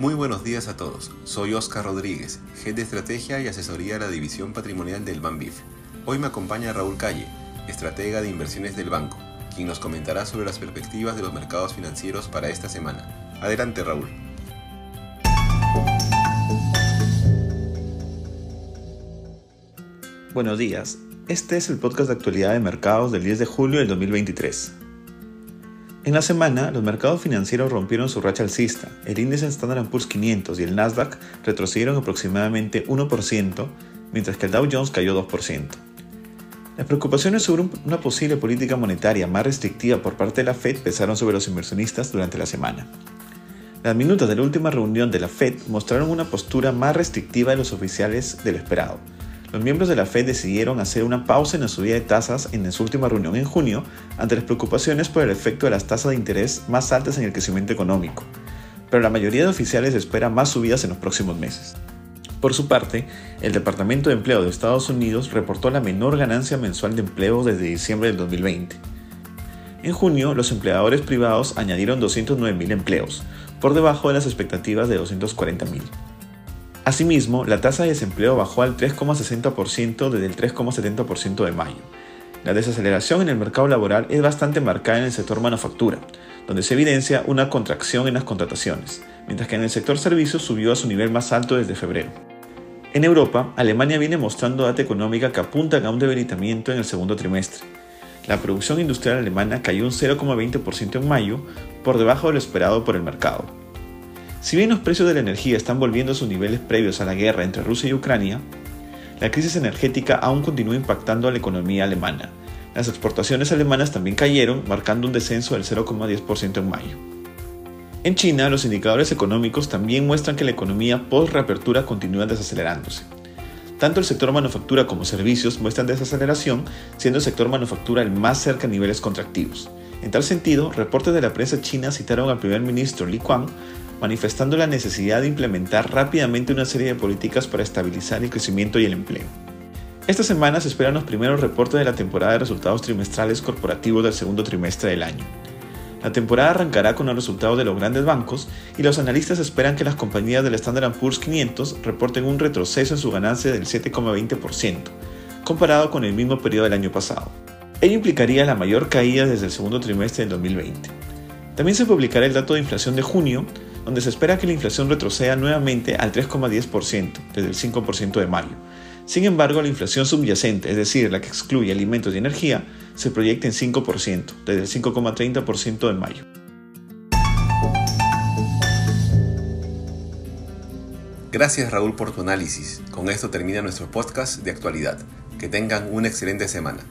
Muy buenos días a todos. Soy Oscar Rodríguez, Head de Estrategia y Asesoría de la División Patrimonial del Banbif. Hoy me acompaña Raúl Calle, estratega de inversiones del banco, quien nos comentará sobre las perspectivas de los mercados financieros para esta semana. Adelante, Raúl. Buenos días. Este es el podcast de actualidad de mercados del 10 de julio del 2023. En la semana, los mercados financieros rompieron su racha alcista. El índice Standard Poor's 500 y el Nasdaq retrocedieron aproximadamente 1%, mientras que el Dow Jones cayó 2%. Las preocupaciones sobre una posible política monetaria más restrictiva por parte de la Fed pesaron sobre los inversionistas durante la semana. Las minutas de la última reunión de la Fed mostraron una postura más restrictiva de los oficiales de lo esperado, los miembros de la Fed decidieron hacer una pausa en la subida de tasas en su última reunión en junio ante las preocupaciones por el efecto de las tasas de interés más altas en el crecimiento económico, pero la mayoría de oficiales espera más subidas en los próximos meses. Por su parte, el Departamento de Empleo de Estados Unidos reportó la menor ganancia mensual de empleo desde diciembre del 2020. En junio, los empleadores privados añadieron 209.000 empleos, por debajo de las expectativas de 240.000. Asimismo, la tasa de desempleo bajó al 3,60% desde el 3,70% de mayo. La desaceleración en el mercado laboral es bastante marcada en el sector manufactura, donde se evidencia una contracción en las contrataciones, mientras que en el sector servicios subió a su nivel más alto desde febrero. En Europa, Alemania viene mostrando data económica que apunta a un debilitamiento en el segundo trimestre. La producción industrial alemana cayó un 0,20% en mayo, por debajo de lo esperado por el mercado. Si bien los precios de la energía están volviendo a sus niveles previos a la guerra entre Rusia y Ucrania, la crisis energética aún continúa impactando a la economía alemana. Las exportaciones alemanas también cayeron, marcando un descenso del 0,10% en mayo. En China, los indicadores económicos también muestran que la economía post-reapertura continúa desacelerándose. Tanto el sector manufactura como servicios muestran desaceleración, siendo el sector manufactura el más cerca a niveles contractivos. En tal sentido, reportes de la prensa china citaron al primer ministro Li Qiang manifestando la necesidad de implementar rápidamente una serie de políticas para estabilizar el crecimiento y el empleo. Esta semana se esperan los primeros reportes de la temporada de resultados trimestrales corporativos del segundo trimestre del año. La temporada arrancará con los resultados de los grandes bancos y los analistas esperan que las compañías del Standard Poor's 500 reporten un retroceso en su ganancia del 7,20%, comparado con el mismo periodo del año pasado. Ello implicaría la mayor caída desde el segundo trimestre del 2020. También se publicará el dato de inflación de junio, donde se espera que la inflación retroceda nuevamente al 3,10% desde el 5% de mayo. Sin embargo, la inflación subyacente, es decir, la que excluye alimentos y energía, se proyecta en 5% desde el 5,30% de mayo. Gracias Raúl por tu análisis. Con esto termina nuestro podcast de actualidad. Que tengan una excelente semana.